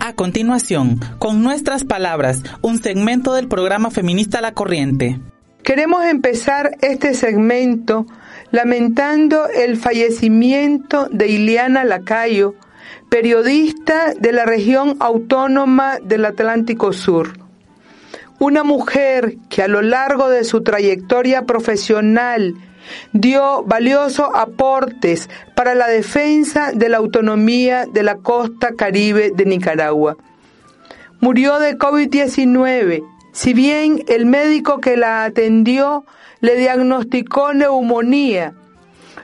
A continuación, con nuestras palabras, un segmento del programa feminista La Corriente. Queremos empezar este segmento lamentando el fallecimiento de Ileana Lacayo, periodista de la región autónoma del Atlántico Sur. Una mujer que a lo largo de su trayectoria profesional dio valiosos aportes para la defensa de la autonomía de la costa caribe de Nicaragua. Murió de COVID-19, si bien el médico que la atendió le diagnosticó neumonía,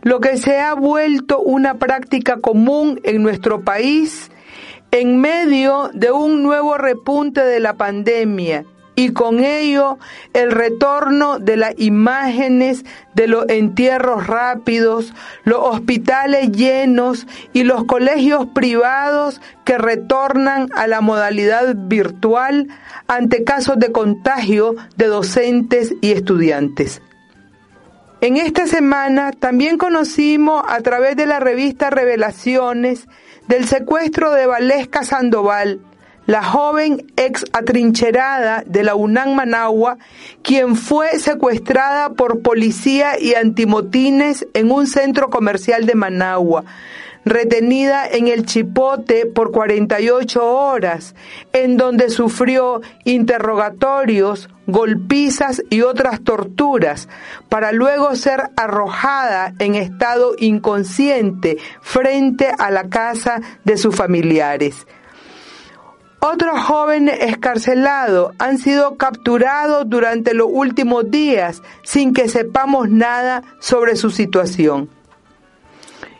lo que se ha vuelto una práctica común en nuestro país en medio de un nuevo repunte de la pandemia y con ello el retorno de las imágenes de los entierros rápidos, los hospitales llenos y los colegios privados que retornan a la modalidad virtual ante casos de contagio de docentes y estudiantes. En esta semana también conocimos a través de la revista Revelaciones del secuestro de Valesca Sandoval, la joven ex atrincherada de la UNAM Managua, quien fue secuestrada por policía y antimotines en un centro comercial de Managua, retenida en el Chipote por 48 horas, en donde sufrió interrogatorios, golpizas y otras torturas, para luego ser arrojada en estado inconsciente frente a la casa de sus familiares. Otros jóvenes escarcelados han sido capturados durante los últimos días sin que sepamos nada sobre su situación.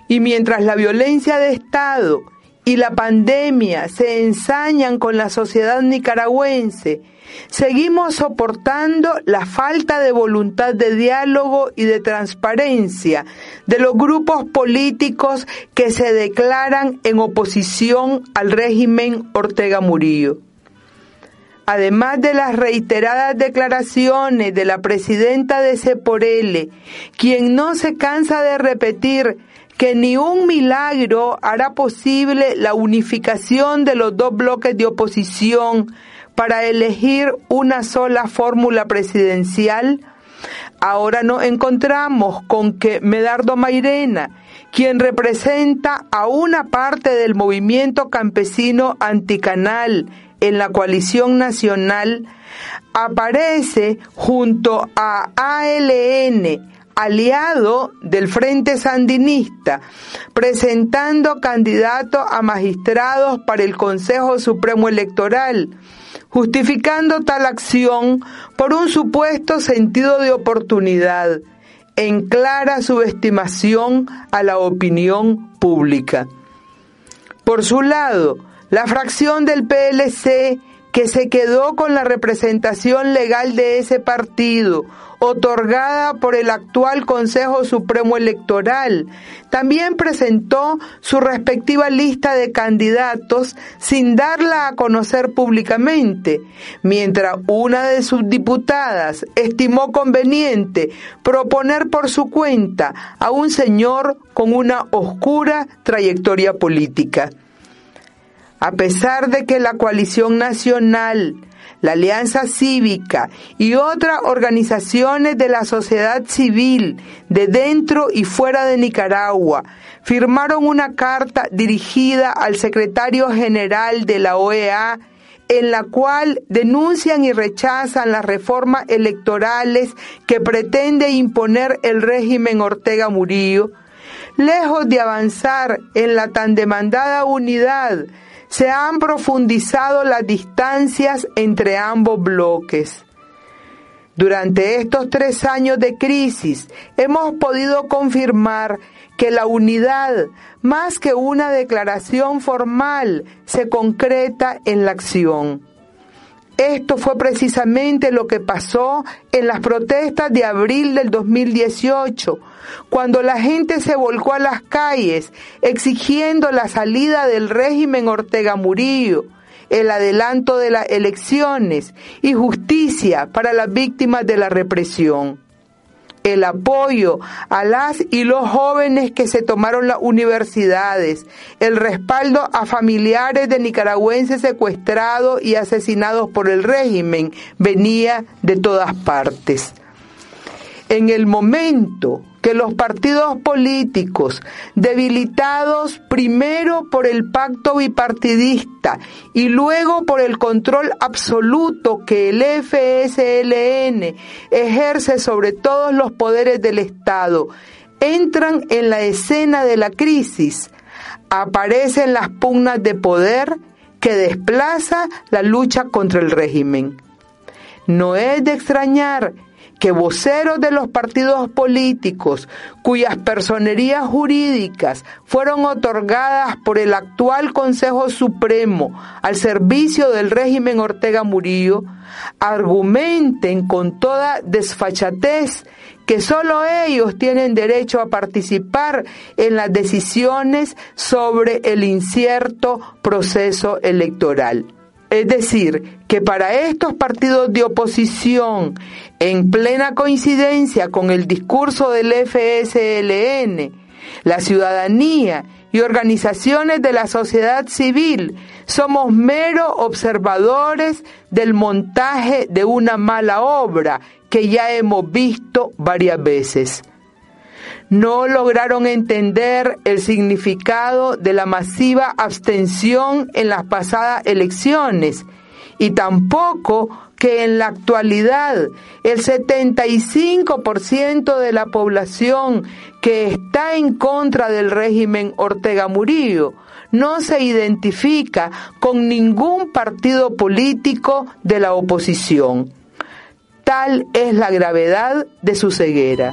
Y mientras la violencia de Estado y la pandemia se ensañan con la sociedad nicaragüense Seguimos soportando la falta de voluntad de diálogo y de transparencia de los grupos políticos que se declaran en oposición al régimen Ortega Murillo. Además de las reiteradas declaraciones de la presidenta de Seporele, quien no se cansa de repetir que ni un milagro hará posible la unificación de los dos bloques de oposición para elegir una sola fórmula presidencial, ahora nos encontramos con que Medardo Mairena, quien representa a una parte del movimiento campesino anticanal en la coalición nacional, aparece junto a ALN, aliado del Frente Sandinista, presentando candidatos a magistrados para el Consejo Supremo Electoral, justificando tal acción por un supuesto sentido de oportunidad, en clara subestimación a la opinión pública. Por su lado, la fracción del PLC que se quedó con la representación legal de ese partido, otorgada por el actual Consejo Supremo Electoral. También presentó su respectiva lista de candidatos sin darla a conocer públicamente, mientras una de sus diputadas estimó conveniente proponer por su cuenta a un señor con una oscura trayectoria política. A pesar de que la coalición nacional la Alianza Cívica y otras organizaciones de la sociedad civil de dentro y fuera de Nicaragua firmaron una carta dirigida al secretario general de la OEA en la cual denuncian y rechazan las reformas electorales que pretende imponer el régimen Ortega Murillo, lejos de avanzar en la tan demandada unidad se han profundizado las distancias entre ambos bloques. Durante estos tres años de crisis hemos podido confirmar que la unidad, más que una declaración formal, se concreta en la acción. Esto fue precisamente lo que pasó en las protestas de abril del 2018, cuando la gente se volcó a las calles exigiendo la salida del régimen Ortega Murillo, el adelanto de las elecciones y justicia para las víctimas de la represión el apoyo a las y los jóvenes que se tomaron las universidades, el respaldo a familiares de nicaragüenses secuestrados y asesinados por el régimen, venía de todas partes. En el momento que los partidos políticos, debilitados primero por el pacto bipartidista y luego por el control absoluto que el FSLN ejerce sobre todos los poderes del Estado, entran en la escena de la crisis, aparecen las pugnas de poder que desplaza la lucha contra el régimen. No es de extrañar que voceros de los partidos políticos cuyas personerías jurídicas fueron otorgadas por el actual Consejo Supremo al servicio del régimen Ortega Murillo, argumenten con toda desfachatez que solo ellos tienen derecho a participar en las decisiones sobre el incierto proceso electoral. Es decir, que para estos partidos de oposición, en plena coincidencia con el discurso del FSLN, la ciudadanía y organizaciones de la sociedad civil somos meros observadores del montaje de una mala obra que ya hemos visto varias veces no lograron entender el significado de la masiva abstención en las pasadas elecciones y tampoco que en la actualidad el 75% de la población que está en contra del régimen Ortega Murillo no se identifica con ningún partido político de la oposición. Tal es la gravedad de su ceguera.